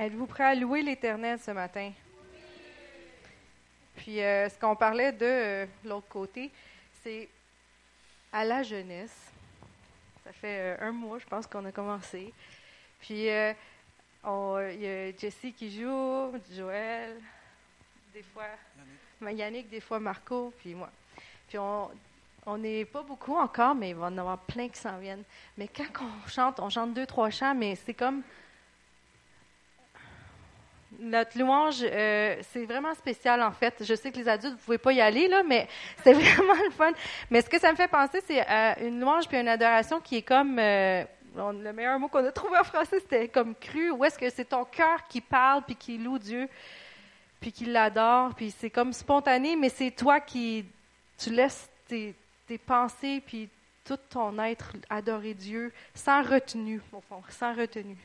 Êtes-vous prêt à louer l'Éternel ce matin? Puis, euh, ce qu'on parlait de euh, l'autre côté, c'est à la jeunesse. Ça fait euh, un mois, je pense, qu'on a commencé. Puis, il y a Jessie qui joue, Joël, des fois Yannick, des fois Marco, puis moi. Puis, on n'est pas beaucoup encore, mais il va y en avoir plein qui s'en viennent. Mais quand on chante, on chante deux, trois chants, mais c'est comme notre louange, euh, c'est vraiment spécial en fait. Je sais que les adultes, vous pouvez pas y aller là, mais c'est vraiment le fun. Mais ce que ça me fait penser, c'est une louange puis une adoration qui est comme euh, le meilleur mot qu'on a trouvé en français, c'était comme cru. Où est-ce que c'est ton cœur qui parle puis qui loue Dieu, puis qui l'adore, puis c'est comme spontané, mais c'est toi qui tu laisses tes, tes pensées puis tout ton être adorer Dieu sans retenue au fond, sans retenue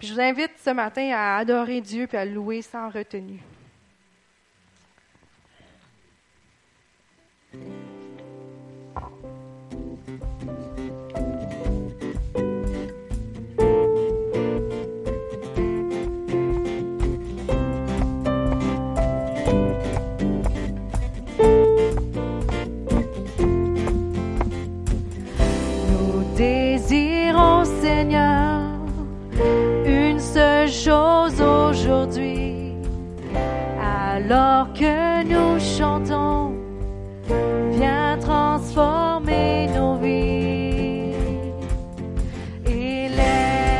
je vous invite ce matin à adorer Dieu et à louer sans retenue. Aujourd'hui, alors que nous chantons, viens transformer nos vies. Élève-toi.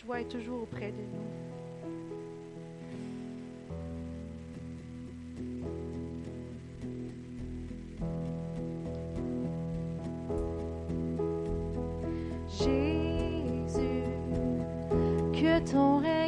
Joie est toujours auprès de nous. Jésus, que ton règne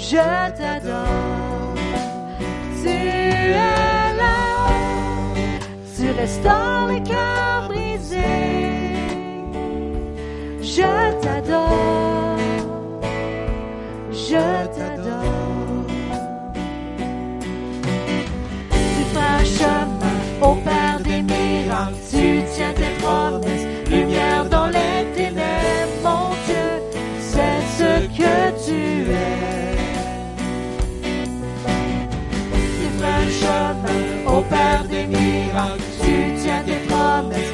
je t'adore. Tu es là, tu restaures les cœurs brisés. Je t'adore, je t'adore. 你啊，许下承诺。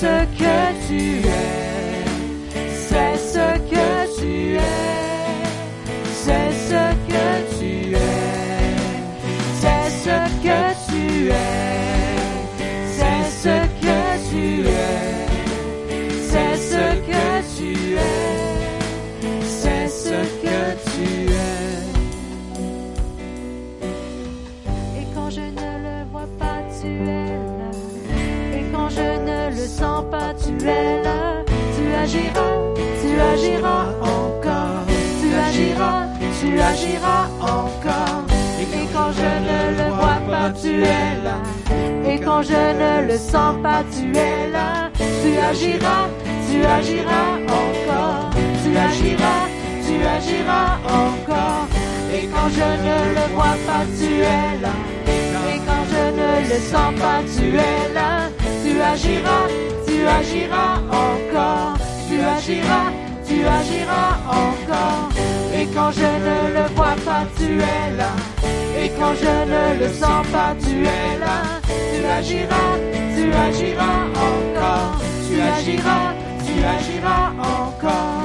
circuit to end. quand je ne le sens pas, tu es là. Tu agiras, tu agiras encore. Tu agiras, tu agiras encore. Et quand je ne le vois pas, tu es là. Et quand je ne le sens pas, tu es là. Tu agiras, tu agiras encore. Tu agiras, tu agiras encore. Et quand je ne le vois pas, tu es là. Et quand je ne le sens pas, tu es là. Tu agiras, tu agiras encore. Tu agiras, tu agiras encore.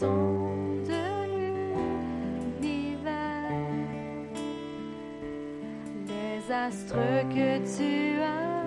Son de l'hiver, les astres que tu as.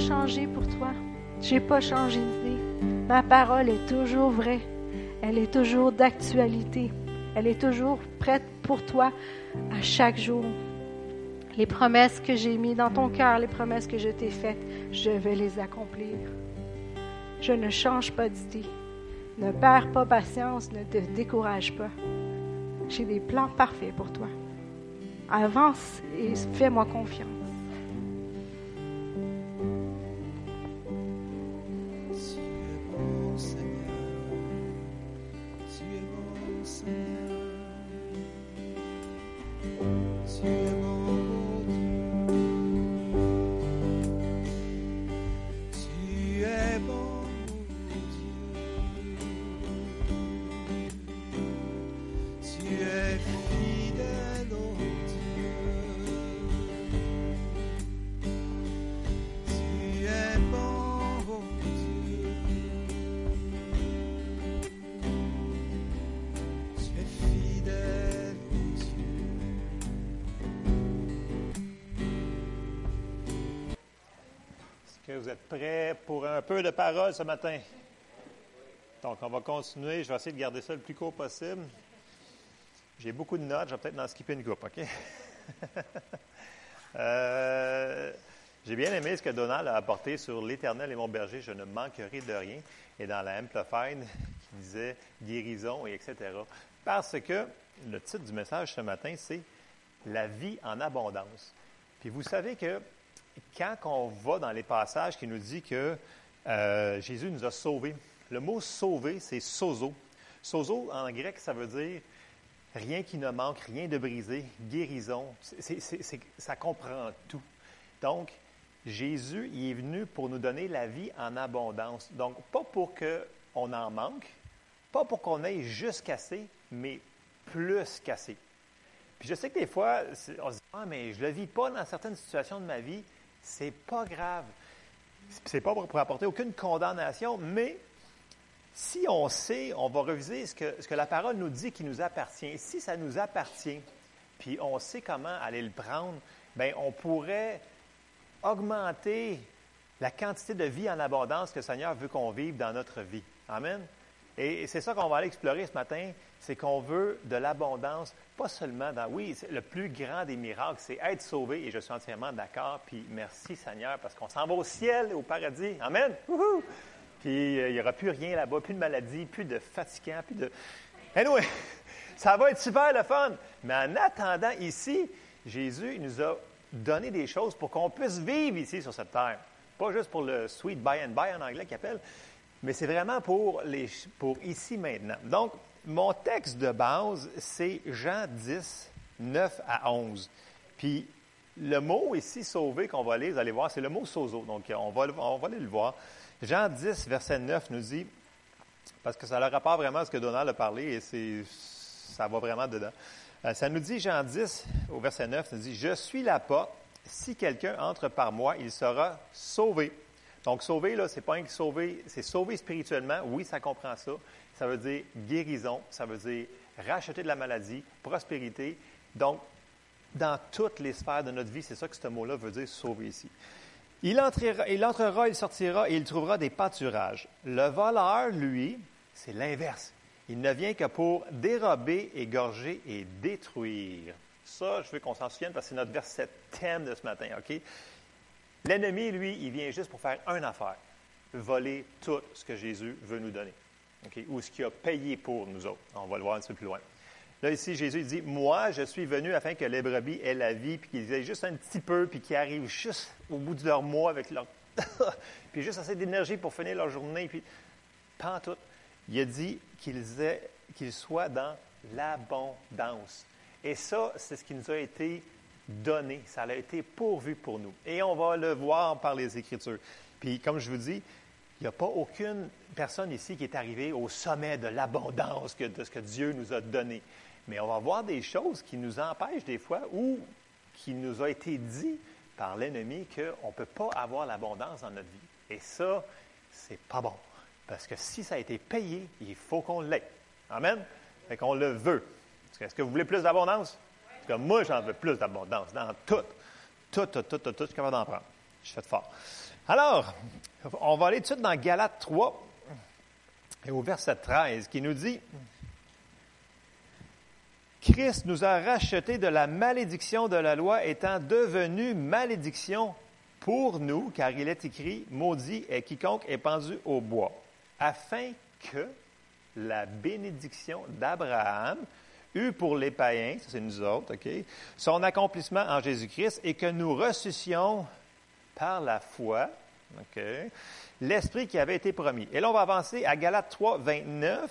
Changé pour toi. J'ai pas changé d'idée. Ma parole est toujours vraie. Elle est toujours d'actualité. Elle est toujours prête pour toi à chaque jour. Les promesses que j'ai mises dans ton cœur, les promesses que je t'ai faites, je vais les accomplir. Je ne change pas d'idée. Ne perds pas patience, ne te décourage pas. J'ai des plans parfaits pour toi. Avance et fais-moi confiance. Parole ce matin? Donc, on va continuer. Je vais essayer de garder ça le plus court possible. J'ai beaucoup de notes. Je vais peut-être en skipper une coupe, OK? Euh, J'ai bien aimé ce que Donald a apporté sur l'Éternel et mon berger. Je ne manquerai de rien. Et dans la Amplified, qui disait guérison et etc. Parce que le titre du message ce matin, c'est La vie en abondance. Puis vous savez que quand on va dans les passages qui nous dit que euh, Jésus nous a sauvés, le mot sauver, c'est sozo. Sozo, en grec, ça veut dire rien qui ne manque, rien de brisé, guérison. Ça comprend tout. Donc, Jésus, il est venu pour nous donner la vie en abondance. Donc, pas pour qu'on en manque, pas pour qu'on ait juste cassé, mais plus cassé. Puis je sais que des fois, on se dit Ah, mais je ne le vis pas dans certaines situations de ma vie. C'est pas grave. C'est pas pour, apporter aucune condamnation, mais si on sait, on va reviser ce que, ce que la parole nous dit qui nous appartient. Si ça nous appartient, puis on sait comment aller le prendre, bien, on pourrait augmenter la quantité de vie en abondance que le Seigneur veut qu'on vive dans notre vie. Amen. Et c'est ça qu'on va aller explorer ce matin, c'est qu'on veut de l'abondance, pas seulement dans, oui, le plus grand des miracles, c'est être sauvé, et je suis entièrement d'accord, puis merci Seigneur, parce qu'on s'en va au ciel, au paradis. Amen. Puis euh, il n'y aura plus rien là-bas, plus de maladie, plus de fatigant, plus de... Anyway, ça va être super le fun. Mais en attendant ici, Jésus nous a donné des choses pour qu'on puisse vivre ici sur cette terre. Pas juste pour le sweet by and by en anglais qu'il appelle, mais c'est vraiment pour, les, pour ici maintenant. Donc, mon texte de base, c'est Jean 10, 9 à 11. Puis, le mot ici, sauvé, qu'on va lire, vous allez voir, c'est le mot sozo. Donc, on va, on va aller le voir. Jean 10, verset 9 nous dit, parce que ça a le vraiment à ce que Donald a parlé et c'est, ça va vraiment dedans. Euh, ça nous dit, Jean 10, au verset 9, nous dit, Je suis la porte. Si quelqu'un entre par moi, il sera sauvé. Donc, sauvé, là, c'est pas un sauvé, c'est sauvé spirituellement. Oui, ça comprend ça. Ça veut dire guérison, ça veut dire racheter de la maladie, prospérité. Donc, dans toutes les sphères de notre vie, c'est ça que ce mot-là veut dire sauver ici. Il entrera, il entrera, il sortira et il trouvera des pâturages. Le voleur, lui, c'est l'inverse. Il ne vient que pour dérober, égorger et détruire. Ça, je veux qu'on s'en souvienne parce que c'est notre verset thème de ce matin, OK? L'ennemi, lui, il vient juste pour faire une affaire voler tout ce que Jésus veut nous donner, Ou ce qu'il a payé pour nous autres. On va le voir un petit peu plus loin. Là, ici, Jésus dit Moi, je suis venu afin que les brebis aient la vie, puis qu'ils aient juste un petit peu, puis qu'ils arrivent juste au bout de leur mois avec leur. puis juste assez d'énergie pour finir leur journée, puis. Pas en tout. Il a dit qu'ils qu'ils soient dans l'abondance. Et ça, c'est ce qui nous a été donné. Ça a été pourvu pour nous. Et on va le voir par les Écritures. Puis, comme je vous dis, il n'y a pas aucune personne ici qui est arrivée au sommet de l'abondance de ce que Dieu nous a donné. Mais on va voir des choses qui nous empêchent des fois ou qui nous a été dit par l'ennemi qu'on ne peut pas avoir l'abondance dans notre vie. Et ça, c'est pas bon. Parce que si ça a été payé, il faut qu'on l'ait. Amen? Fait qu'on le veut. Est-ce que vous voulez plus d'abondance? En tout cas, moi, j'en veux plus d'abondance dans tout. Tout, tout, tout, tout, tout, je suis capable d'en prendre. Je suis fait fort. Alors, on va aller tout de suite dans Galates 3 et au verset 13 qui nous dit Christ nous a rachetés de la malédiction de la loi étant devenu malédiction pour nous, car il est écrit Maudit est quiconque est pendu au bois, afin que la bénédiction d'Abraham eût pour les païens, ça c'est nous autres, son accomplissement en Jésus-Christ et que nous ressuscions par la foi, l'Esprit qui avait été promis. Et là, on va avancer à Galates 3, 29.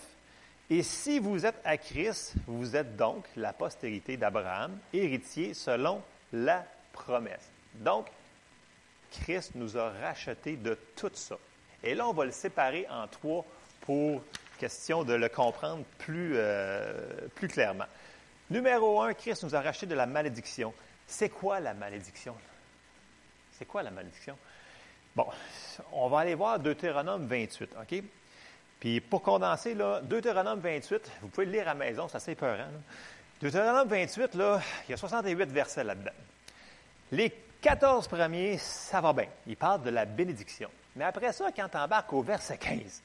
Et si vous êtes à Christ, vous êtes donc la postérité d'Abraham, héritier selon la promesse. Donc, Christ nous a rachetés de tout ça. Et là, on va le séparer en trois pour question de le comprendre plus, euh, plus clairement. Numéro un, Christ nous a rachetés de la malédiction. C'est quoi la malédiction? C'est quoi la malédiction? Bon, on va aller voir Deutéronome 28, OK? Puis pour condenser, là, Deutéronome 28, vous pouvez le lire à la maison, c'est assez peurant. Deutéronome 28, là, il y a 68 versets là-dedans. Les 14 premiers, ça va bien. Il parle de la bénédiction. Mais après ça, quand tu embarques au verset 15,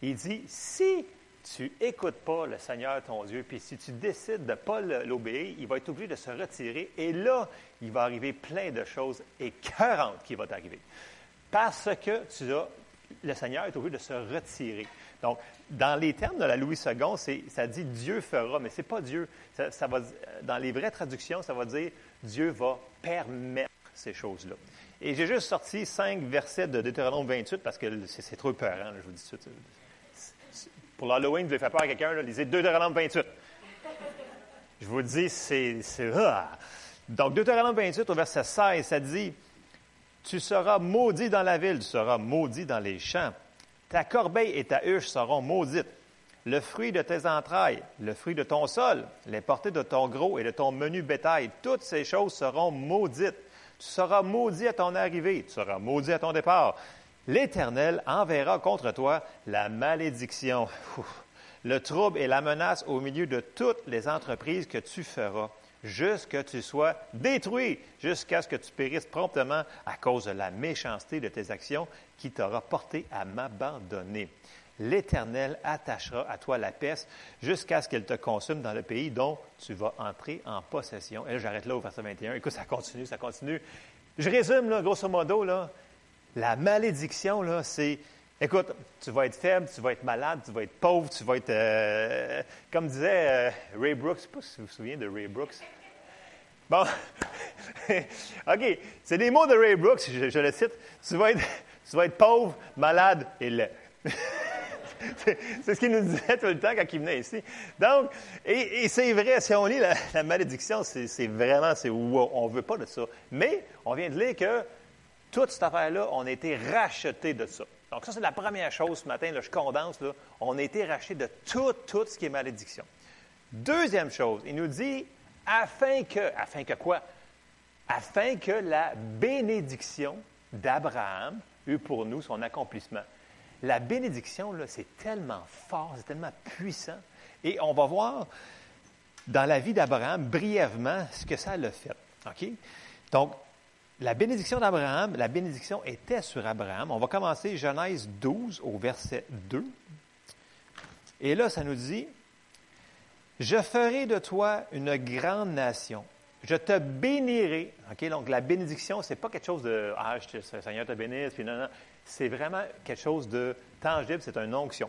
il dit, si tu n'écoutes pas le Seigneur ton Dieu, puis si tu décides de ne pas l'obéir, il va être obligé de se retirer. Et là, il va arriver plein de choses écœurantes qui vont t'arriver. Parce que tu as, le Seigneur est obligé de se retirer. Donc, dans les termes de la Louis II, ça dit Dieu fera, mais ce n'est pas Dieu. Ça, va, dans les vraies traductions, ça va dire Dieu va permettre ces choses-là. Et j'ai juste sorti cinq versets de Deutéronome 28 parce que c'est trop peurant, là, je vous dis tout de suite. Pour l'Halloween, vous voulez faire peur à quelqu'un, lisez Deutéronome 28. Je vous dis, c'est. c'est ah. Donc, Deutéronome 28, au verset 16, ça dit Tu seras maudit dans la ville, tu seras maudit dans les champs. Ta corbeille et ta huche seront maudites. Le fruit de tes entrailles, le fruit de ton sol, les portées de ton gros et de ton menu bétail, toutes ces choses seront maudites. Tu seras maudit à ton arrivée, tu seras maudit à ton départ. L'Éternel enverra contre toi la malédiction, le trouble et la menace au milieu de toutes les entreprises que tu feras, jusqu'à ce que tu sois détruit, jusqu'à ce que tu périsses promptement à cause de la méchanceté de tes actions qui t'aura porté à m'abandonner. L'Éternel attachera à toi la peste jusqu'à ce qu'elle te consume dans le pays dont tu vas entrer en possession. Et là, j'arrête là au verset 21. Écoute, ça continue, ça continue. Je résume, grosso modo, là, la malédiction, là, c'est, écoute, tu vas être faible, tu vas être malade, tu vas être pauvre, tu vas être, euh, comme disait euh, Ray Brooks, je ne sais pas si vous vous souvenez de Ray Brooks. Bon, OK, c'est des mots de Ray Brooks, je, le cite. Tu vas, être, tu vas être pauvre, malade et laid. c'est ce qu'il nous disait tout le temps quand il venait ici. Donc, et, c'est vrai, si on lit la, malédiction, c'est vraiment, c'est on ne veut pas de ça. Mais on vient de lire que toute cette affaire-là, on a été racheté de ça. Donc, ça, c'est la première chose ce matin, là, je condense, on a été racheté de tout, tout ce qui est malédiction. Deuxième chose, il nous dit, afin que, afin que quoi? Afin que la bénédiction d'Abraham eût pour nous son accomplissement. La bénédiction, là, c'est tellement fort, c'est tellement puissant. Et on va voir dans la vie d'Abraham brièvement ce que ça l'a fait. OK? Donc, la bénédiction d'Abraham, la bénédiction était sur Abraham. On va commencer Genèse 12 au verset 2. Et là, ça nous dit, Je ferai de toi une grande nation. Je te bénirai. OK? Donc, la bénédiction, c'est pas quelque chose de Ah, je Seigneur te bénisse, puis non, non. C'est vraiment quelque chose de tangible, c'est une onction.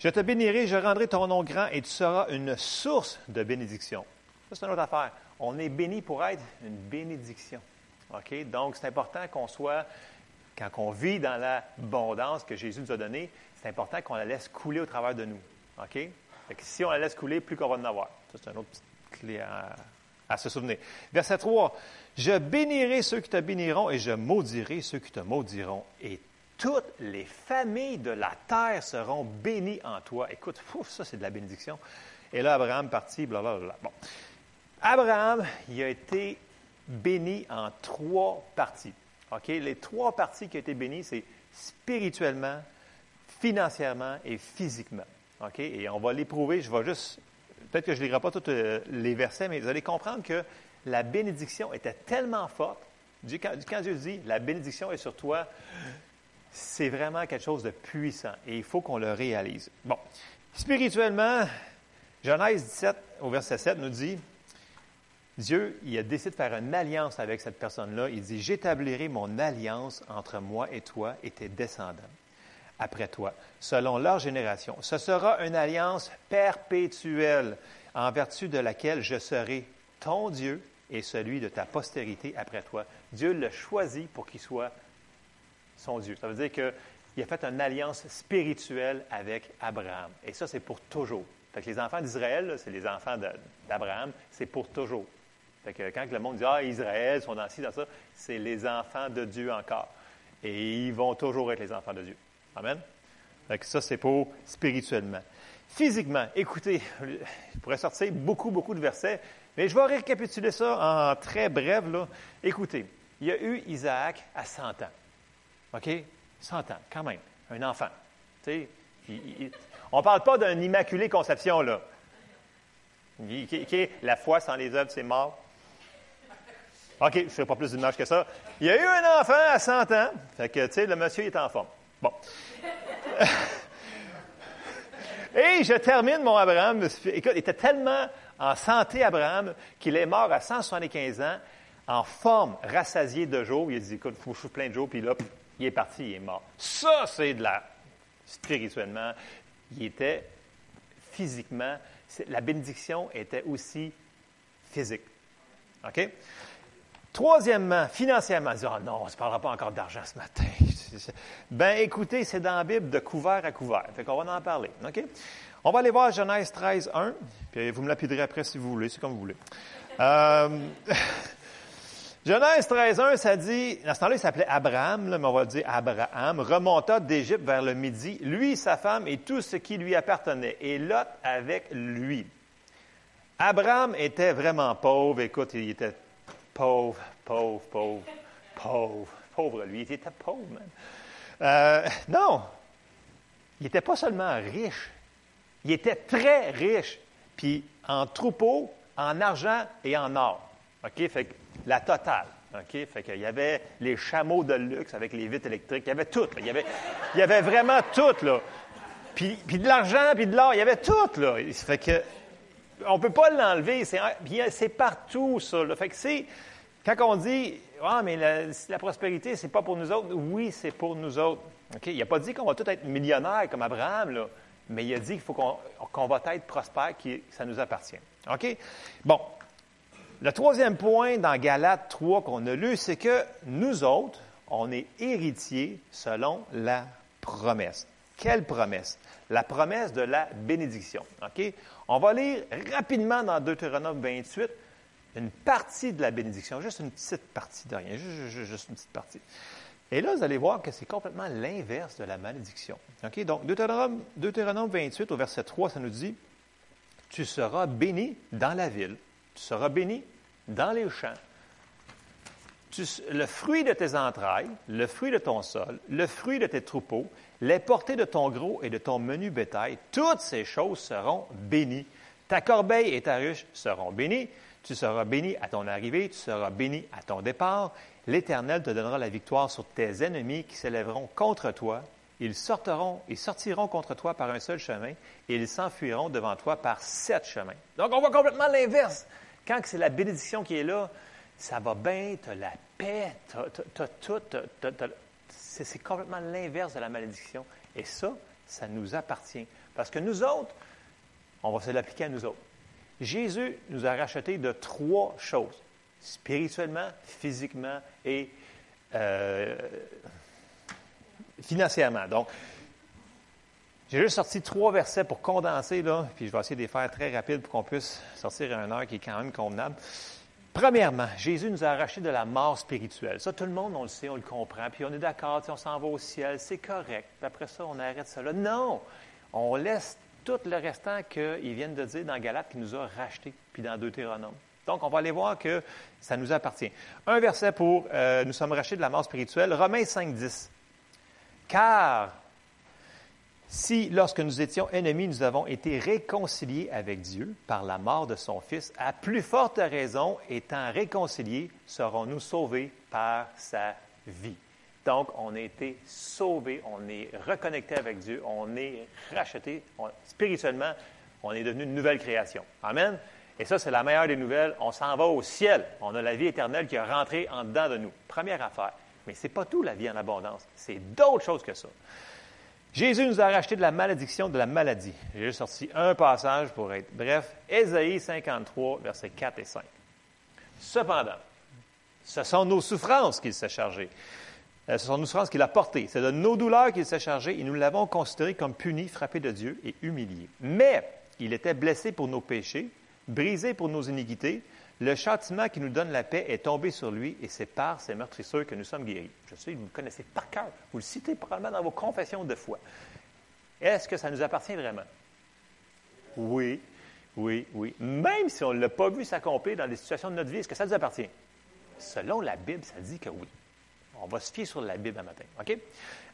Je te bénirai, je rendrai ton nom grand et tu seras une source de bénédiction. Ça, c'est une autre affaire. On est béni pour être une bénédiction. Donc, c'est important qu'on soit, quand on vit dans l'abondance que Jésus nous a donnée, c'est important qu'on la laisse couler au travers de nous. OK? Si on la laisse couler, plus qu'on va en avoir. Ça, c'est une autre petite clé à, se souvenir. Verset 3. Je bénirai ceux qui te béniront et je maudirai ceux qui te maudiront. Et toutes les familles de la terre seront bénies en toi. Écoute, ça, c'est de la bénédiction. Et là, Abraham partit, blablabla. Bon. Abraham, il a été béni en trois parties. OK? Les trois parties qui ont été bénies, c'est spirituellement, financièrement et physiquement. OK? Et on va l'éprouver. Je vais juste. Peut-être que je ne lirai pas tous euh, les versets, mais vous allez comprendre que la bénédiction était tellement forte Dieu- quand, quand Dieu dit la bénédiction est sur toi, c'est vraiment quelque chose de puissant et il faut qu'on le réalise. Bon, spirituellement, Genèse 17 au verset 7 nous dit, Dieu, il a décidé de faire une alliance avec cette personne-là. Il dit, j'établirai mon alliance entre moi et toi et tes descendants après toi, selon leur génération. Ce sera une alliance perpétuelle en vertu de laquelle je serai ton Dieu et celui de ta postérité après toi. Dieu l'a choisi pour qu'il soit son Dieu. Ça veut dire qu'il a fait une alliance spirituelle avec Abraham. Et ça, c'est pour toujours. Fait que les enfants d'Israël, c'est les enfants d'Abraham, c'est pour toujours. Fait que quand le monde dit Ah, Israël, sont dans ci, dans ça, c'est les enfants de Dieu encore. Et ils vont toujours être les enfants de Dieu. Amen? Fait que ça, c'est pour spirituellement. Physiquement, écoutez, je pourrais sortir beaucoup, beaucoup de versets, mais je vais récapituler ça en très bref. Là. Écoutez, il y a eu Isaac à 100 ans. OK? 100 ans, quand même. Un enfant. On ne parle pas d'une immaculée conception, là. Qui est la foi sans les œuvres, c'est mort. OK, je ne ferai pas plus d'images que ça. Il y a eu un enfant à 100 ans. Fait que, tu sais, le monsieur est en forme. Bon. Et je termine mon Abraham. Écoute, il était tellement en santé, Abraham, qu'il est mort à 175 ans, en forme, rassasié de jours. Il a dit, écoute, il faut que plein de jours, puis là, il est parti, il est mort. Ça, c'est de la... Spirituellement, il était physiquement... La bénédiction était aussi physique. OK? Troisièmement, financièrement, dire, oh non, on ne se parlera pas encore d'argent ce matin. Ben, écoutez, c'est dans la Bible de couvert à couvert. Fait qu'on va en parler. OK? On va aller voir Genèse 13, 1, puis vous me lapiderez après si vous voulez, c'est comme vous voulez. Euh, Genèse 13, 1, ça dit, dans ce temps-là, il s'appelait Abraham, mais on va dire Abraham, remonta d'Égypte vers le midi, lui, sa femme et tout ce qui lui appartenait, et Lot avec lui. Abraham était vraiment pauvre. Écoute, il était pauvre, pauvre, pauvre, pauvre, pauvre lui. Il était pauvre, man. Euh, non, il n'était pas seulement riche, il était très riche. Puis en troupeau, en argent et en or. OK? Fait que la totale. OK? Fait qu'il y avait les chameaux de luxe avec les vitres électriques. Il y avait tout. Il y avait, il y avait vraiment tout, là. Puis, puis de l'argent, puis de l'or, il y avait tout, là. Fait que on ne peut pas l'enlever. C'est, c'est partout, ça. Fait que c'est, quand on dit, ah, mais la, la prospérité, c'est pas pour nous autres, oui, c'est pour nous autres. OK? Il n'a pas dit qu'on va tous être millionnaires comme Abraham, mais il a dit qu'il faut qu'on, va être prospère, que ça nous appartient. OK? Bon. Le troisième point dans Galates 3 qu'on a lu, c'est que nous autres, on est héritiers selon la promesse. Quelle promesse? La promesse de la bénédiction. On va lire rapidement dans Deutéronome 28 une partie de la bénédiction, juste une petite partie de rien, juste, une petite partie. Et là, vous allez voir que c'est complètement l'inverse de la malédiction. Donc, Deutéronome 28, au verset 3, ça nous dit Tu seras béni dans la ville, tu seras béni dans les champs, le fruit de tes entrailles, le fruit de ton sol, le fruit de tes troupeaux, les portées de ton gros et de ton menu bétail, toutes ces choses seront bénies. Ta corbeille et ta ruche seront bénies. Tu seras béni à ton arrivée, tu seras béni à ton départ. L'Éternel te donnera la victoire sur tes ennemis qui s'élèveront contre toi. Ils sortiront, ils sortiront contre toi par un seul chemin et ils s'enfuiront devant toi par sept chemins. Donc, on voit complètement l'inverse. Quand c'est la bénédiction qui est là, ça va bien, tu as la paix, tu as, tout. c'est complètement l'inverse de la malédiction. Et ça, ça nous appartient. Parce que nous autres, on va se l'appliquer à nous autres. Jésus nous a racheté de trois choses, spirituellement, physiquement et euh, financièrement. Donc, j'ai juste sorti trois versets pour condenser, là, puis je vais essayer de les faire très rapide pour qu'on puisse sortir à une heure qui est quand même convenable. Premièrement, Jésus nous a arraché de la mort spirituelle. Ça, tout le monde, on le sait, on le comprend, puis on est d'accord, on s'en va au ciel, c'est correct. Après ça, on arrête là. Non! On laisse tout le restant qu'ils viennent de dire dans Galate qui nous a rachetés, puis dans Deutéronome. Donc, on va aller voir que ça nous appartient. Un verset pour euh, nous sommes rachetés de la mort spirituelle, Romains 5, 10. Car si, lorsque nous étions ennemis, nous avons été réconciliés avec Dieu par la mort de son Fils, à plus forte raison, étant réconciliés, serons-nous sauvés par sa vie. Donc, on a été sauvé, on est reconnecté avec Dieu, on est racheté, spirituellement, on est devenu une nouvelle création. Amen. Et ça, c'est la meilleure des nouvelles. On s'en va au ciel. On a la vie éternelle qui est rentrée en dedans de nous. Première affaire. Mais ce n'est pas tout la vie en abondance. C'est d'autres choses que ça. Jésus nous a racheté de la malédiction de la maladie. J'ai juste sorti un passage pour être bref. Ésaïe 53, versets 4 et 5. Cependant, ce sont nos souffrances qu'il s'est chargé. Euh, Ce sont nos souffrances qu'il a portées. C'est de nos douleurs qu'il s'est chargé et nous l'avons considéré comme puni, frappé de Dieu et humilié. Mais il était blessé pour nos péchés, brisé pour nos iniquités. Le châtiment qui nous donne la paix est tombé sur lui et c'est par ses meurtrissures que nous sommes guéris. Je sais, vous le connaissez par cœur. Vous le citez probablement dans vos confessions de foi. Est-ce que ça nous appartient vraiment? Oui, oui, oui. Même si on ne l'a pas vu s'accomplir dans les situations de notre vie, est-ce que ça nous appartient? Selon la Bible, ça dit que oui. On va se fier sur la Bible un matin.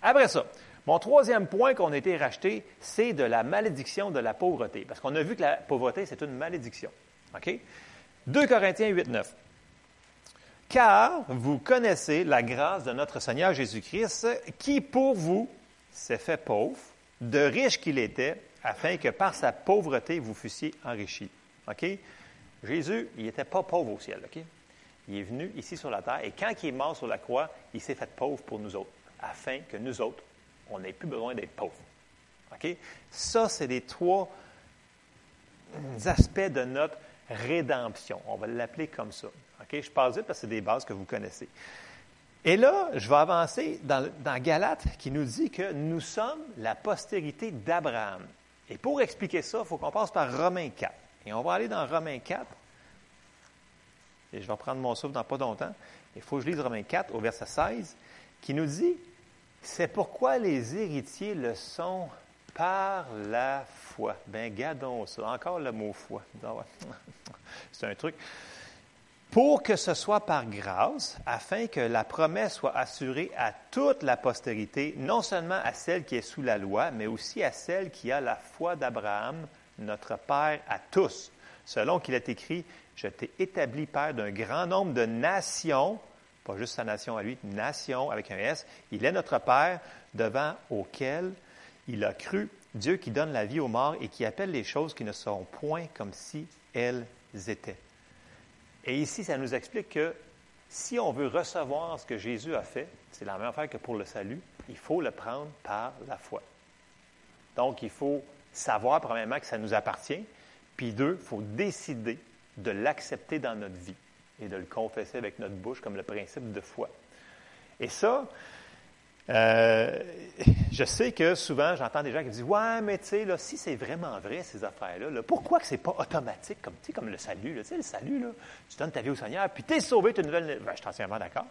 Après ça, mon troisième point qu'on a été racheté, c'est de la malédiction de la pauvreté. Parce qu'on a vu que la pauvreté, c'est une malédiction. OK? 2 Corinthiens 8, 9. Car vous connaissez la grâce de notre Seigneur Jésus-Christ, qui pour vous s'est fait pauvre, de riche qu'il était, afin que par sa pauvreté vous fussiez enrichis. OK? Jésus, il n'était pas pauvre au ciel. OK? Il est venu ici sur la terre et quand il est mort sur la croix, il s'est fait pauvre pour nous autres, afin que nous autres, on n'ait plus besoin d'être pauvres. OK? Ça, c'est les trois aspects de notre rédemption. On va l'appeler comme ça. OK? Je passe vite parce que c'est des bases que vous connaissez. Et là, je vais avancer dans, Galates qui nous dit que nous sommes la postérité d'Abraham. Et pour expliquer ça, il faut qu'on passe par Romains 4. Et on va aller dans Romains 4. Et je vais prendre mon souffle dans pas longtemps. Il faut que je lise Romains 4 au verset 16, qui nous dit C'est pourquoi les héritiers le sont par la foi. Ben, gardons ça. Encore le mot foi. Ah. C'est un truc. Pour que ce soit par grâce, afin que la promesse soit assurée à toute la postérité, non seulement à celle qui est sous la loi, mais aussi à celle qui a la foi d'Abraham, notre Père à tous. Selon qu'il est écrit, je t'ai établi Père d'un grand nombre de nations, pas juste sa nation à lui, nation avec un S. Il est notre Père devant auquel il a cru, Dieu qui donne la vie aux morts et qui appelle les choses qui ne sont point comme si elles étaient. Et ici, ça nous explique que si on veut recevoir ce que Jésus a fait, c'est la même affaire que pour le salut, il faut le prendre par la foi. Donc, il faut savoir, premièrement, que ça nous appartient, puis deux, il faut décider de l'accepter dans notre vie et de le confesser avec notre bouche comme le principe de foi. Et ça, euh, je sais que souvent, j'entends des gens qui disent Ouais, mais tu sais, si c'est vraiment vrai, ces affaires-là, là, pourquoi que c'est pas automatique, comme, comme le salut? Tu sais, le salut, tu donnes ta vie au Seigneur, puis tu es sauvé, tu une nouvelle. Ben, je suis entièrement d'accord.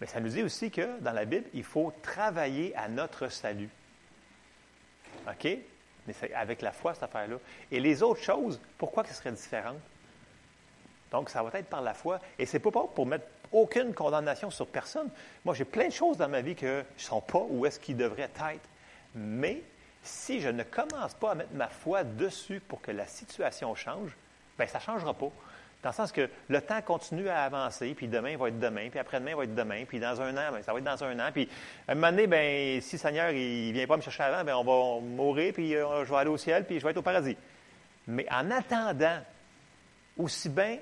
Mais ça nous dit aussi que dans la Bible, il faut travailler à notre salut. OK? Mais c'est avec la foi, cette affaire-là. Et les autres choses, pourquoi que ce serait différent? Donc, ça va être par la foi. Et c'est pas pour mettre aucune condamnation sur personne. Moi, j'ai plein de choses dans ma vie qui ne sont pas où est-ce qu'ils devraient être. Mais si je ne commence pas à mettre ma foi dessus pour que la situation change, bien, ça ne changera pas. Dans le sens que le temps continue à avancer, puis demain va être demain, puis après-demain va être demain, puis dans un an, bien, ça va être dans un an. Puis à un moment donné, bien, si le Seigneur ne vient pas me chercher avant, bien, on va mourir, puis euh, je vais aller au ciel, puis je vais être au paradis. Mais en attendant, aussi bien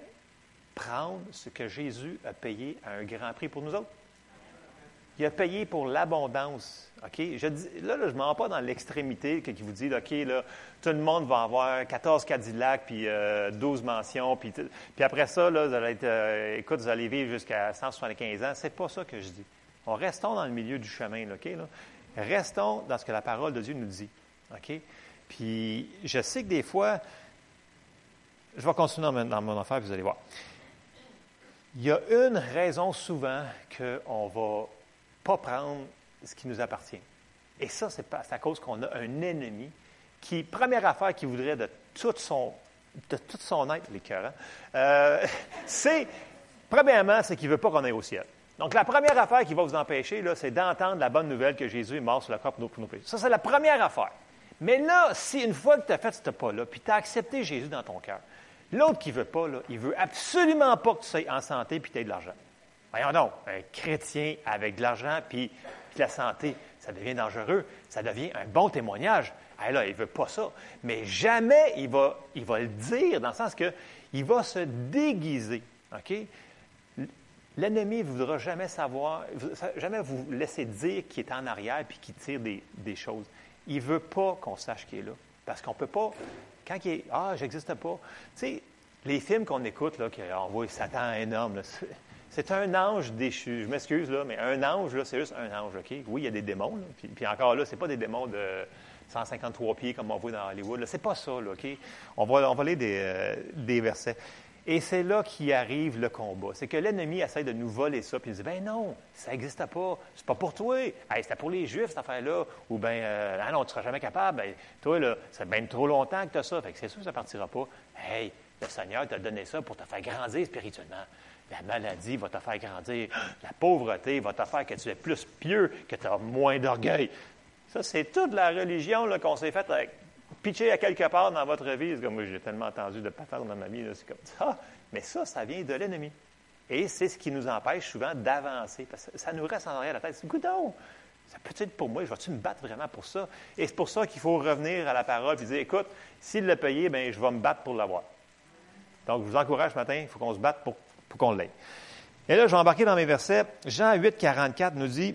prendre ce que Jésus a payé à un grand prix pour nous autres. Il a payé pour l'abondance. Je là, je ne m'en pas dans l'extrémité qui vous dit, OK, là, tout le monde va avoir 14 Cadillacs, puis euh, 12 mentions, puis, puis après ça, là, vous allez être, euh, écoute, vous allez vivre jusqu'à 175 ans. C'est pas ça que je dis. On restons dans le milieu du chemin, OK? Restons dans ce que la parole de Dieu nous dit. OK? Puis, je sais que des fois, je vais continuer dans mon affaire, puis vous allez voir. Il y a une raison souvent qu'on ne va pas prendre ce qui nous appartient. Et ça, c'est à cause qu'on a un ennemi qui, première affaire, qui voudrait de tout son, de tout son être, les cœurs, euh, c'est, premièrement, c'est qu'il ne veut pas qu'on aille au ciel. Donc, la première affaire qui va vous empêcher, c'est d'entendre la bonne nouvelle que Jésus est mort sur la croix pour nos, pour péchés. Ça, c'est la première affaire. Mais là, si une fois que tu as fait ce pas-là, puis tu as accepté Jésus dans ton cœur, L'autre qui ne veut pas, là, il veut absolument pas que tu sois en santé et que tu aies de l'argent. Voyons donc, un chrétien avec de l'argent puis, puis la santé, ça devient dangereux, ça devient un bon témoignage. Ah là, il ne veut pas ça. Mais jamais il va, le dire, dans le sens que il va se déguiser. L'ennemi ne voudra jamais savoir, jamais vous laisser dire qu'il est en arrière puis qu'il tire des, des choses. Il ne veut pas qu'on sache qu'il est là. Parce qu'on ne peut pas, quand il est, ah, j'existe pas. Tu sais, les films qu'on écoute, là, qu'on voit Satan énorme, c'est- un ange déchu. Je m'excuse, là, mais un ange, là, c'est juste un ange, OK? Oui, il y a des démons, puis, encore là, c'est pas des démons de 153 pieds comme on voit dans Hollywood. là. C'est pas ça, là, OK? On va, on va des, euh, des versets. Et c'est là qu'y arrive le combat. C'est que l'ennemi essaie de nous voler ça, puis il dit, ben non, ça n'existe pas. C'est pas pour toi. Hey, c'était pour les Juifs, cette affaire-là. Ou ben, euh, ah non, tu seras jamais capable. Ben, toi, là, ça fait trop longtemps que tu as ça. Fait que c'est sûr que ça partira pas. Hey, le Seigneur t'a donné ça pour te faire grandir spirituellement. La maladie va te faire grandir. La pauvreté va te faire que tu es plus pieux, que tu as moins d'orgueil. Ça, c'est toute la religion qu'on s'est faite avec pitcher à quelque part dans votre vie. C'est comme moi, j'ai tellement entendu de patterns dans ma vie. C'est comme ça. Mais ça, ça vient de l'ennemi. Et c'est ce qui nous empêche souvent d'avancer. Parce que ça nous reste en arrière la tête. C'est goudon. Ça peut être pour moi. Je vais-tu me battre vraiment pour ça? Et c'est pour ça qu'il faut revenir à la parole et dire écoute, s'il l'a payé, bien, je vais me battre pour l'avoir. Donc, je vous encourage ce matin, il faut qu'on se batte pour, pour qu'on l'ait. Et là, je vais embarquer dans mes versets. Jean 8, 44 nous dit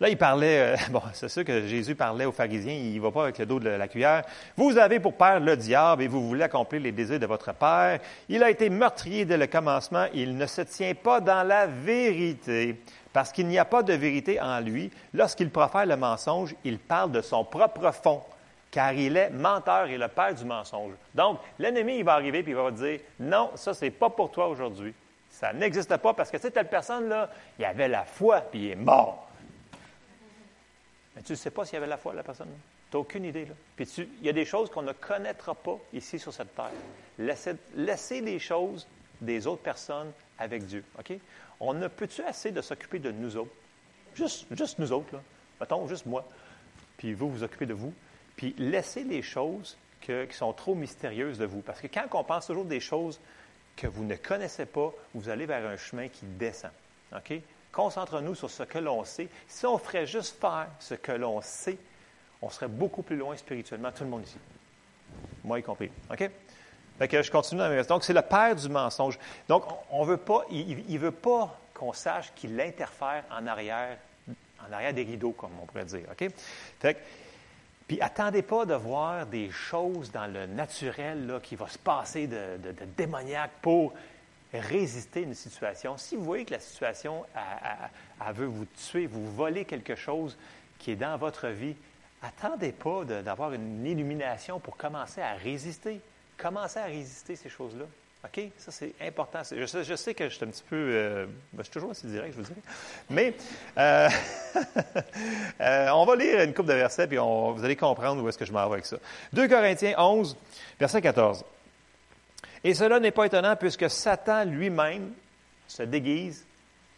Là, il parlait, euh, bon, c'est sûr que Jésus parlait aux pharisiens, il ne va pas avec le dos de la cuillère. Vous avez pour père le diable et vous voulez accomplir les désirs de votre père. Il a été meurtrier dès le commencement, il ne se tient pas dans la vérité, parce qu'il n'y a pas de vérité en lui. Lorsqu'il profère le mensonge, il parle de son propre fond, car il est menteur et le père du mensonge. Donc, l'ennemi, il va arriver puis il va dire, non, ça, c'est pas pour toi aujourd'hui. Ça n'existe pas parce que, tu sais, telle personne-là, il avait la foi puis il est mort. Tu ne sais pas s'il y avait la foi, la personne. Tu n'as aucune idée. Là. Puis tu- il y a des choses qu'on ne connaîtra pas ici sur cette terre. Laissez, laissez les choses des autres personnes avec Dieu. On ne peut-tu assez de s'occuper de nous autres? Juste, juste nous autres, là. Mettons, juste moi. Puis vous, vous occupez de vous. Puis laissez les choses qui sont trop mystérieuses de vous. Parce que quand on pense toujours des choses que vous ne connaissez pas, vous allez vers un chemin qui descend. OK? Concentre-nous sur ce que l'on sait. Si on ferait juste faire ce que l'on sait, on serait beaucoup plus loin spirituellement, tout le monde ici. Moi y compris. OK? Que je continue dans mes Donc, c'est le père du mensonge. Donc, on, veut pas, il ne veut pas qu'on sache qu'il interfère en arrière, en arrière des rideaux, comme on pourrait dire. OK? Fait que, puis attendez pas de voir des choses dans le naturel là, qui va se passer de- de démoniaque pour résister à une situation. Si vous voyez que la situation veut vous tuer, vous voler quelque chose qui est dans votre vie, attendez pas d'avoir une illumination pour commencer à résister. Commencez à résister ces choses-là. OK? Ça, c'est important. Je sais, que je suis un petit peu. euh, ben, je suis toujours assez direct, je vous dirais. Mais euh, euh, on va lire une coupe de versets, puis on- vous allez comprendre où est-ce que je m'en vais avec ça. 2 Corinthiens 11, verset 14. Et cela n'est pas étonnant puisque Satan lui-même se déguise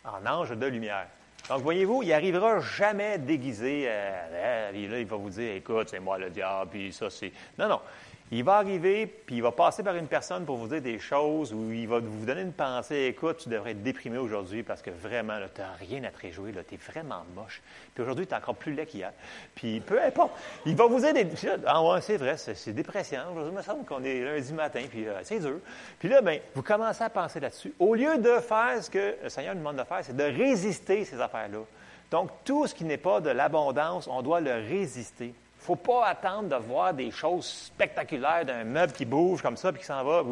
en ange de lumière. Donc, voyez-vous, il n'arrivera jamais déguisé. euh, euh, là, il va vous dire, écoute, c'est moi le diable, puis ça, c'est... Non, non. Il va arriver, puis il va passer par une personne pour vous dire des choses, ou il va vous donner une pensée, écoute, tu devrais être déprimé aujourd'hui parce que vraiment, tu n'as rien à te réjouir, tu es vraiment moche. Puis aujourd'hui, tu es encore plus laid qu'hier. Puis peu importe, il va vous dire Ah ouais, c'est vrai, c'est dépressant. Aujourd'hui, il me semble qu'on est lundi matin, puis euh, c'est dur. Puis là, ben, vous commencez à penser là-dessus. Au lieu de faire ce que le Seigneur nous demande de faire, c'est de résister ces affaires-là. Donc, tout ce qui n'est pas de l'abondance, on doit le résister. Ne faut pas attendre de voir des choses spectaculaires d'un meuble qui bouge comme ça puis qui s'en va.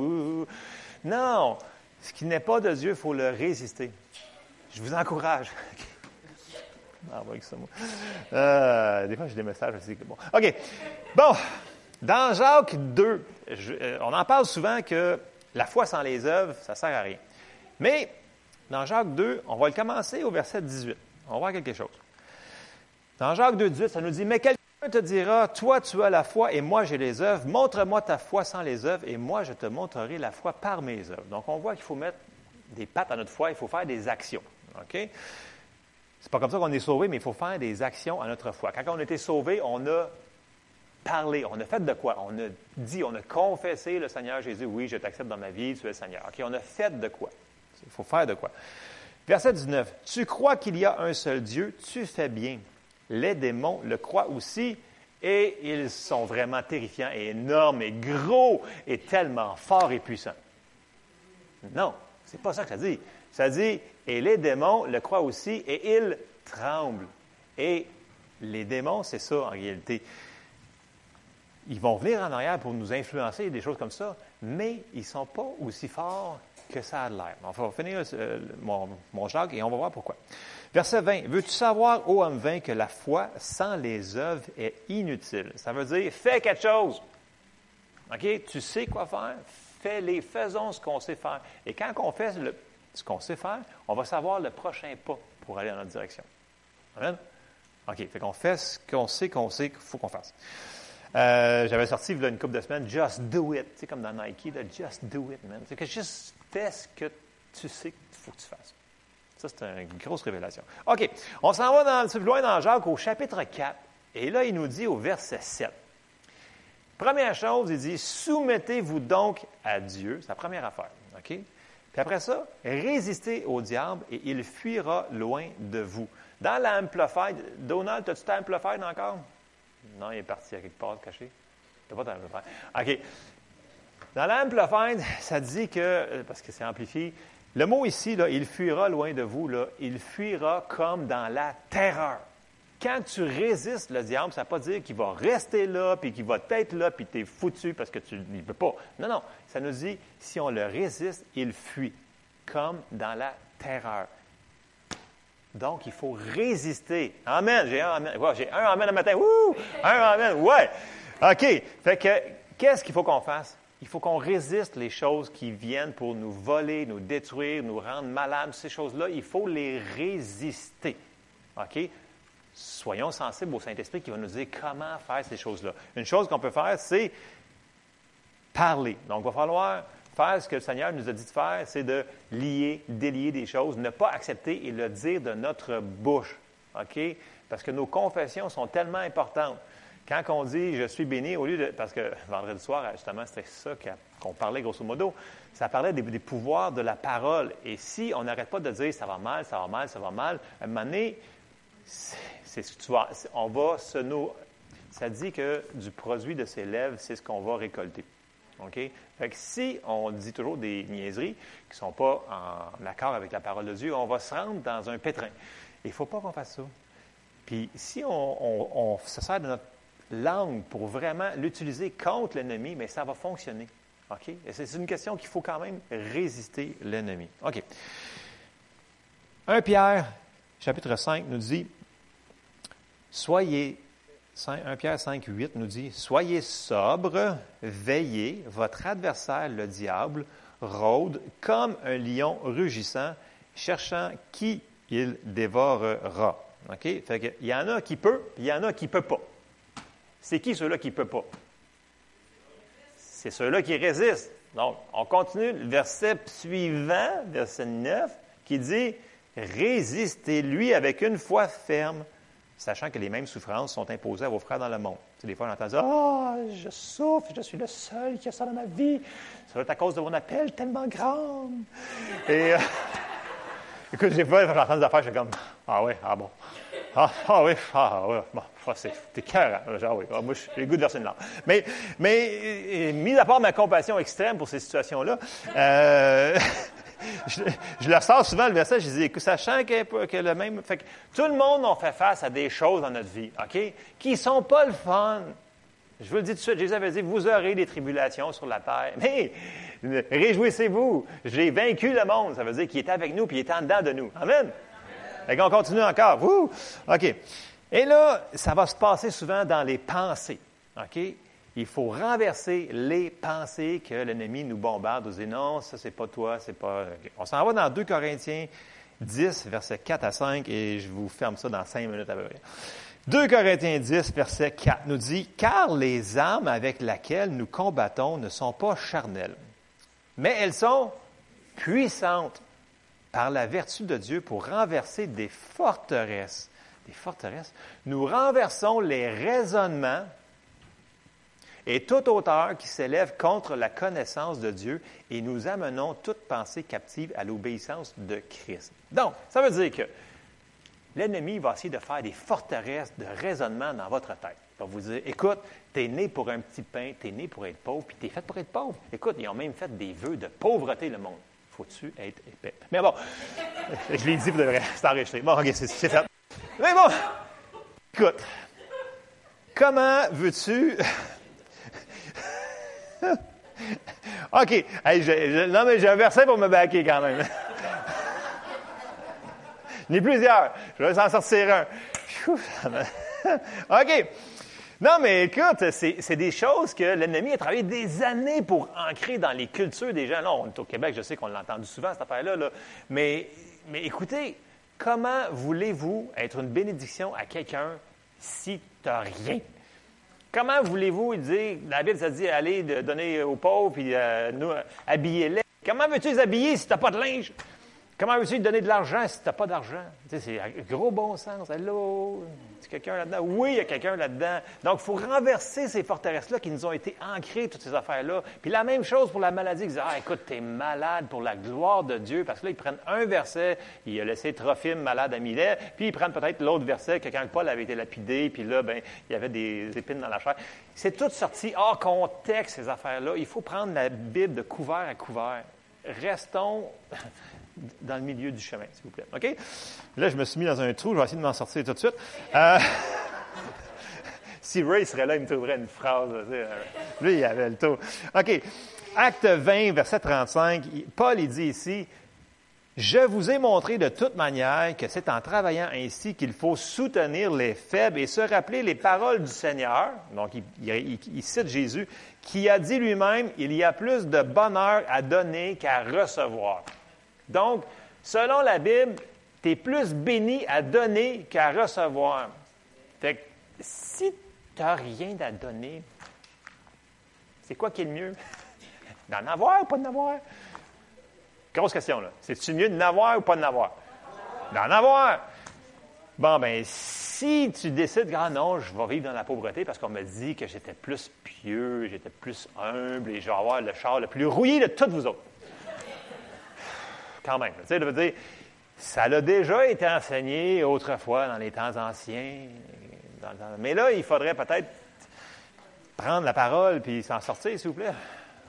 Non, ce qui n'est pas de Dieu, il faut le résister. Je vous encourage. Ah, que ça, moi. Euh, des fois, j'ai des messages aussi. Bon. OK. Bon, dans Jacques 2, je- euh, on en parle souvent que la foi sans les œuvres, ça ne sert à rien. Mais dans Jacques 2, on va le commencer au verset 18. On va voir quelque chose. Dans Jacques 2, 18, ça nous dit, mais quelqu'un te dira, toi tu as la foi et moi j'ai les œuvres, montre-moi ta foi sans les œuvres et moi je te montrerai la foi par mes œuvres. Donc on voit qu'il faut mettre des pattes à notre foi, il faut faire des actions. OK? C'est pas comme ça qu'on est sauvé, mais il faut faire des actions à notre foi. Quand on a été sauvé, on a parlé, on a fait de quoi? On a dit, on a confessé le Seigneur Jésus, oui, je t'accepte dans ma vie, tu es le Seigneur. OK? On a fait de quoi? Il faut faire de quoi? Verset 19. Tu crois qu'il y a un seul Dieu, tu fais bien. Les démons le croient aussi et ils sont vraiment terrifiants et énormes et gros et tellement forts et puissants. Non, c'est pas ça que ça dit. Ça dit, et les démons le croient aussi et ils tremblent. Et les démons, c'est ça en réalité. Ils vont venir en arrière pour nous influencer, des choses comme ça, mais ils ne sont pas aussi forts que ça a l'air. On va finir euh, mon, mon et on va voir pourquoi. Verset 20. Veux-tu savoir, ô homme vain, que la foi sans les œuvres est inutile? Ça veut dire, fais quelque chose. OK? Tu sais quoi faire? Fais-les. Faisons ce qu'on sait faire. Et quand on fait ce qu'on sait faire, on va savoir le prochain pas pour aller dans notre direction. Amen? OK. Fait qu'on fait ce qu'on sait qu'on sait qu'il faut qu'on fasse. Euh, J'avais sorti il y a une couple de semaines, Just Do It. Tu sais, comme dans Nike, là, Just Do It, man. C'est que juste fais ce que tu sais qu'il faut que tu fasses. Ça, c'est une grosse révélation. OK. On s'en va dans, plus loin dans Jacques au chapitre 4. Et là, il nous dit au verset 7. Première chose, il dit Soumettez-vous donc à Dieu. C'est la première affaire. OK? Puis après ça, résistez au diable et il fuira loin de vous. Dans l'Amplified, Donald, as-tu ta Amplified encore? Non, il est parti à quelque part caché. Tu pas ta Amplified. OK. Dans l'Amplified, ça dit que, euh, parce que c'est amplifié, le mot ici, là, il fuira loin de vous, là, il fuira comme dans la terreur. Quand tu résistes le diable, ça ne veut pas dire qu'il va rester là, puis qu'il va être là, puis tu es foutu parce que tu ne peux pas. Non, non. Ça nous dit, si on le résiste, il fuit, comme dans la terreur. Donc, il faut résister. Amen. J'ai un amen. J'ai un amen le matin. Wouh! Un amen. Ouais. OK. Fait que, qu'est-ce qu'il faut qu'on fasse? Il faut qu'on résiste les choses qui viennent pour nous voler, nous détruire, nous rendre malades. Ces choses-là, il faut les résister. OK? Soyons sensibles au Saint-Esprit qui va nous dire comment faire ces choses-là. Une chose qu'on peut faire, c'est parler. Donc, il va falloir faire ce que le Seigneur nous a dit de faire, c'est de lier, délier des choses, ne pas accepter et le dire de notre bouche. OK? Parce que nos confessions sont tellement importantes. Quand on dit je suis béni, au lieu de. Parce que vendredi soir, justement, c'était ça qu'on parlait grosso modo. Ça parlait des, pouvoirs de la parole. Et si on n'arrête pas de dire ça va mal, ça va mal, ça va mal, à un moment donné, c'est ce que tu vas. On va se nous. Ça dit que du produit de ses lèvres, c'est ce qu'on va récolter. OK? Fait que si on dit toujours des niaiseries qui ne sont pas en accord avec la parole de Dieu, on va se rendre dans un pétrin. Il ne faut pas qu'on fasse ça. Puis si on, on- on se sert de notre langue pour vraiment l'utiliser contre l'ennemi, mais ça va fonctionner. OK? C'est une question qu'il faut quand même résister l'ennemi. OK. 1 Pierre, chapitre 5, nous dit Soyez, 5 1 Pierre 5, 8 nous dit Soyez sobre, veillez, votre adversaire, le diable, rôde comme un lion rugissant, cherchant qui il dévorera. OK? Fait que, il y en a qui peut, il y en a qui ne peut pas. C'est qui ceux-là qui ne peut pas? C'est ceux-là qui résistent. Donc, on continue le verset suivant, verset 9, qui dit Résistez-lui avec une foi ferme, sachant que les mêmes souffrances sont imposées à vos frères dans le monde. Des fois, on entend dire Ah, je souffre, je suis le seul qui a ça dans ma vie. Ça doit être à cause de mon appel tellement grand. Et. euh, Écoute, j'ai pas j'entends des affaires, je suis comme Ah ouais, ah bon. Ah, ah oui, ah ouais, bon, ah, c'est t'es cœur, genre oui. Ah, moi, j'ai le goût de verser une larme. Mais, mais, mis à part ma compassion extrême pour ces situations-là, euh, je, je le ressors souvent le verset, je dis, écoute, sachant que, que le même. Fait que tout le monde, on fait face à des choses dans notre vie, OK, qui sont pas le fun. Je vous le dis tout de suite, Jésus avait dit, vous aurez des tribulations sur la terre. Mais réjouissez-vous, j'ai vaincu le monde. Ça veut dire qu'il est avec nous, puis il est en dedans de nous. Amen. Fait qu'on continue encore. Wouh! OK. Et là, ça va se passer souvent dans les pensées. OK? Il faut renverser les pensées que l'ennemi nous bombarde. Vous dites, non, ça, c'est pas toi, c'est pas. On s'en va dans 2 Corinthiens 10, versets 4 à 5, et je vous ferme ça dans 5 minutes à peu près. 2 Corinthiens 10, verset 4 nous dit, Car les armes avec lesquelles nous combattons ne sont pas charnelles, mais elles sont puissantes par la vertu de Dieu pour renverser des forteresses. Des forteresses. Nous renversons les raisonnements et toute hauteur qui s'élève contre la connaissance de Dieu, et nous amenons toute pensée captive à l'obéissance de Christ. Donc, ça veut dire que l'ennemi va essayer de faire des forteresses de raisonnement dans votre tête. Il va vous dire, écoute, tu es né pour un petit pain, tu es né pour être pauvre, puis tu es fait pour être pauvre. Écoute, ils ont même fait des vœux de pauvreté, le monde. Faut-tu être épais? Mais bon, je l'ai dit, vous devrez, c'est. Bon, OK, c'est fait. Mais bon, écoute, comment veux-tu... OK, non, mais j'ai un verset pour me baquer quand même. J'en ai plusieurs. Je vais s'en sortir un. OK. Non, mais écoute, c'est des choses que l'ennemi a travaillé des années pour ancrer dans les cultures des gens. Là, on est au Québec, je sais qu'on l'a entendu souvent, cette affaire-là. là. Mais, écoutez, comment voulez-vous être une bénédiction à quelqu'un si tu n'as rien? Comment voulez-vous dire, la Bible, ça dit, allez donner aux pauvres, puis euh, nous, habillez-les. Comment veux-tu les habiller si tu n'as pas de linge? Comment veux-tu donner de l'argent si tu n'as pas d'argent? Tu sais, c'est gros bon sens. Allô? Est-ce quelqu'un là-dedans? Oui, il y a quelqu'un là-dedans. Donc, il faut renverser ces forteresses-là qui nous ont été ancrées, toutes ces affaires-là. Puis la même chose pour la maladie. Ils disent, ah, écoute, t'es malade pour la gloire de Dieu. Parce que là, ils prennent un verset, il a laissé Trophime malade à Milet, puis ils prennent peut-être l'autre verset que quand Paul avait été lapidé, puis là, ben, il y avait des épines dans la chair. C'est tout sorti hors contexte, ces affaires-là. Il faut prendre la Bible de couvert à couvert. Restons dans le milieu du chemin, s'il vous plaît. OK? Là, je me suis mis dans un trou, je vais essayer de m'en sortir tout de suite. Euh, si Ray serait là, il me trouverait une phrase. euh, Lui, il avait le tour. OK. Acte 20, verset 35, il- Paul, il dit ici, je vous ai montré de toute manière que c'est en travaillant ainsi qu'il faut soutenir les faibles et se rappeler les paroles du Seigneur. Donc, il cite Jésus, qui a dit lui-même, il y a plus de bonheur à donner qu'à recevoir. Donc, selon la Bible, tu es plus béni à donner qu'à recevoir. Fait que si tu n'as rien à donner, c'est quoi qui est le mieux? D'en avoir ou pas d'en avoir? Grosse question, là. C'est-tu mieux d'en avoir ou pas d'en avoir? D'en avoir! Bon, ben, si tu décides, ah non, je vais vivre dans la pauvreté parce qu'on me dit que j'étais plus pieux, j'étais plus humble et je vais avoir le char le plus rouillé de toutes vous autres. Quand même, tu sais, dire, ça l'a déjà été enseigné autrefois dans les temps anciens. mais là, il faudrait peut-être prendre la parole puis s'en sortir, s'il vous plaît.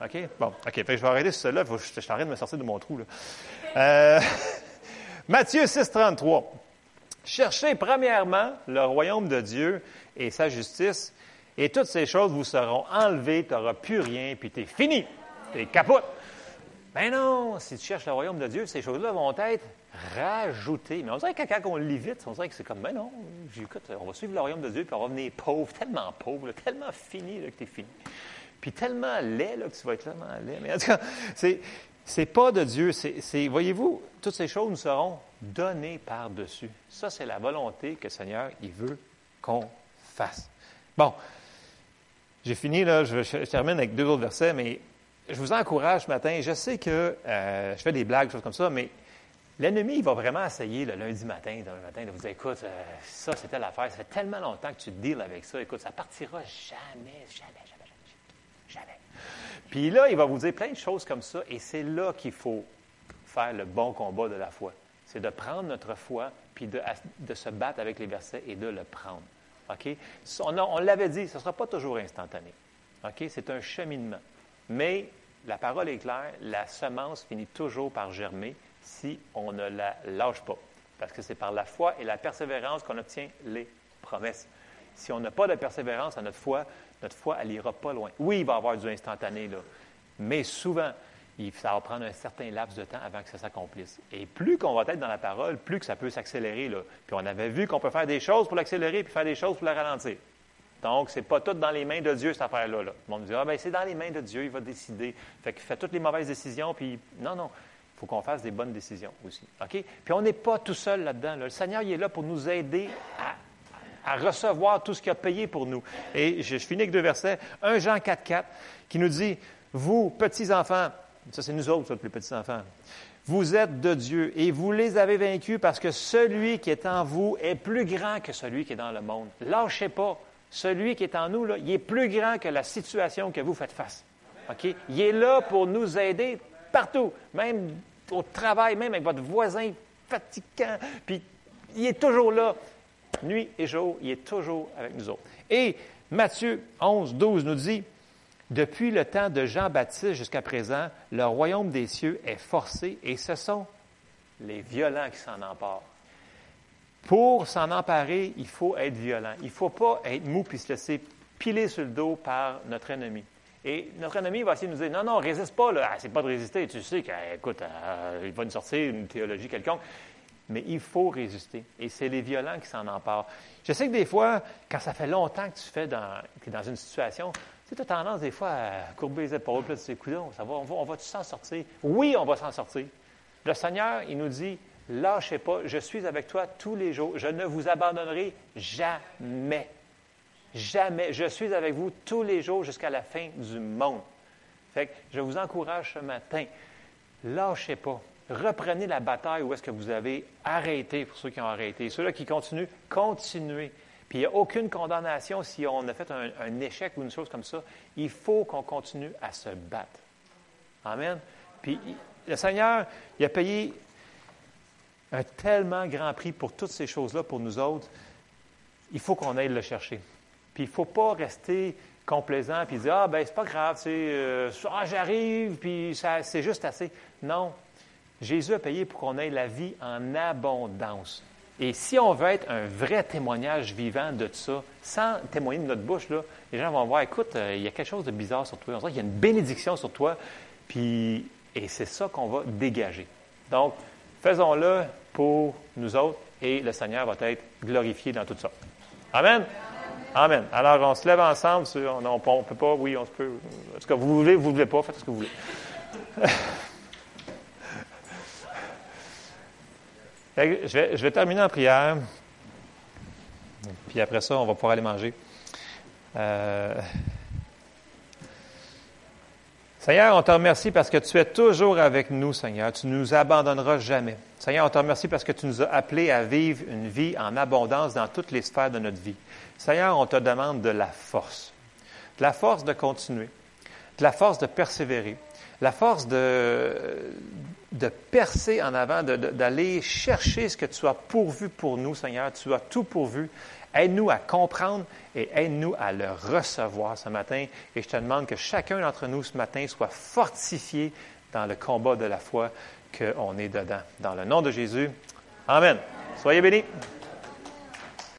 OK? Bon, OK. Fait que je vais arrêter sur cela. Je suis en train de me sortir de mon trou. Euh, Matthieu 6, 33. Cherchez premièrement le royaume de Dieu et sa justice, et toutes ces choses vous seront enlevées, tu n'auras plus rien, puis tu es fini. Tu es capote. Ben non, si tu cherches le royaume de Dieu, ces choses-là vont être rajoutées. Mais on dirait que quand on lit vite, on dirait que c'est comme, ben non, écoute, on va suivre le royaume de Dieu, puis on va venir pauvre, tellement pauvre, tellement fini que tu es fini. Puis tellement laid que tu vas être tellement laid. Mais en tout cas, c'est, c'est pas de Dieu. C'est- voyez-vous, toutes ces choses nous seront données par-dessus. Ça, c'est la volonté que le Seigneur, il veut qu'on fasse. Bon, j'ai fini, là, je, je termine avec deux autres versets, mais je vous encourage ce matin. Je sais que euh, je fais des blagues, des choses comme ça, mais l'ennemi, il va vraiment essayer le lundi matin, le matin, de vous dire, écoute, euh, ça, c'était l'affaire, ça fait tellement longtemps que tu deals avec ça, écoute, ça partira jamais, jamais, jamais, jamais, jamais. Puis là, il va vous dire plein de choses comme ça, et c'est là qu'il faut faire le bon combat de la foi. C'est de prendre notre foi, puis de, se battre avec les versets et de le prendre. OK? On l'avait dit, ce ne sera pas toujours instantané. OK? C'est un cheminement. Mais la parole est claire, la semence finit toujours par germer si on ne la lâche pas. Parce que c'est par la foi et la persévérance qu'on obtient les promesses. Si on n'a pas de persévérance à notre foi, notre foi, elle n'ira pas loin. Oui, il va y avoir du instantané, là. Mais souvent, ça va prendre un certain laps de temps avant que ça s'accomplisse. Et plus qu'on va être dans la parole, plus que ça peut s'accélérer. Puis on avait vu qu'on peut faire des choses pour l'accélérer, puis faire des choses pour le ralentir. Donc, c'est pas tout dans les mains de Dieu, cette affaire-là. Là. Le monde dit, ah ben c'est dans les mains de Dieu, il va décider. Fait qu'il fait toutes les mauvaises décisions, puis non, non. Il faut qu'on fasse des bonnes décisions aussi. OK? Puis on n'est pas tout seul là-dedans. là. Le Seigneur, il est là pour nous aider à, recevoir tout ce qu'il a payé pour nous. Et je, je finis avec deux versets. 1 Jean 4, 4, qui nous dit, vous, petits-enfants, ça c'est nous autres, ça, les petits-enfants, vous êtes de Dieu et vous les avez vaincus parce que celui qui est en vous est plus grand que celui qui est dans le monde. Lâchez pas. Celui qui est en nous, il est plus grand que la situation que vous faites face. Il est là pour nous aider partout, même au travail, même avec votre voisin fatigant. Puis il est toujours là, nuit et jour, il est toujours avec nous autres. Et Matthieu 11, 12 nous dit, depuis le temps de Jean-Baptiste jusqu'à présent, le royaume des cieux est forcé et ce sont les violents qui s'en emparent. Pour s'en emparer, il faut être violent. Il ne faut pas être mou puis se laisser piler sur le dos par notre ennemi. Et notre ennemi va essayer de nous dire Non, non, résiste pas. Ah, c'est pas de résister. Tu sais qu'écoute, il va nous sortir une théologie quelconque. Mais il faut résister. Et c'est les violents qui s'en emparent. Je sais que des fois, quand ça fait longtemps que tu fais dans, une situation, tu as tendance des fois à courber les épaules, puis tu dis, ça va, on va, on va s'en sortir? Oui, on va s'en sortir. Le Seigneur, il nous dit, lâchez pas, je suis avec toi tous les jours, je ne vous abandonnerai jamais. Jamais. Je suis avec vous tous les jours jusqu'à la fin du monde. Fait je vous encourage ce matin, lâchez pas. Reprenez la bataille où est-ce que vous avez arrêté, pour ceux qui ont arrêté. Ceux-là qui continuent, continuez. Puis il n'y a aucune condamnation si on a fait un, un, échec ou une chose comme ça. Il faut qu'on continue à se battre. Amen. Puis le Seigneur, il a payé un tellement grand prix pour toutes ces choses-là pour nous autres. Il faut qu'on aille le chercher. Puis il ne faut pas rester complaisant puis dire Ah, ben c'est pas grave, euh, ah, j'arrive, puis c'est juste assez. Non. Jésus a payé pour qu'on ait la vie en abondance. Et si on veut être un vrai témoignage vivant de ça, sans témoigner de notre bouche, là, les gens vont voir, écoute, euh, il y a quelque chose de bizarre sur toi. On dirait qu'il y a une bénédiction sur toi. Puis, et c'est ça qu'on va dégager. Donc, faisons-le pour nous autres et le Seigneur va être glorifié dans tout ça. Amen. Amen. Alors, on se lève ensemble. On ne peut pas, oui, on se peut. En tout cas, vous voulez, vous ne voulez pas, faites ce que vous voulez. je, vais, terminer en prière. Puis après ça, on va pouvoir aller manger. Euh... Seigneur, on te remercie parce que tu es toujours avec nous, Seigneur. Tu ne nous abandonneras jamais. Seigneur, on te remercie parce que tu nous as appelés à vivre une vie en abondance dans toutes les sphères de notre vie. Seigneur, on te demande de la force. De la force de continuer. De la force de persévérer. La force de, de percer en avant, d'aller chercher ce que tu as pourvu pour nous, Seigneur. Tu as tout pourvu. Aide-nous à comprendre et aide-nous à le recevoir ce matin. Et je te demande que chacun d'entre nous ce matin soit fortifié dans le combat de la foi qu'on est dedans. Dans le nom de Jésus. Amen. Soyez bénis.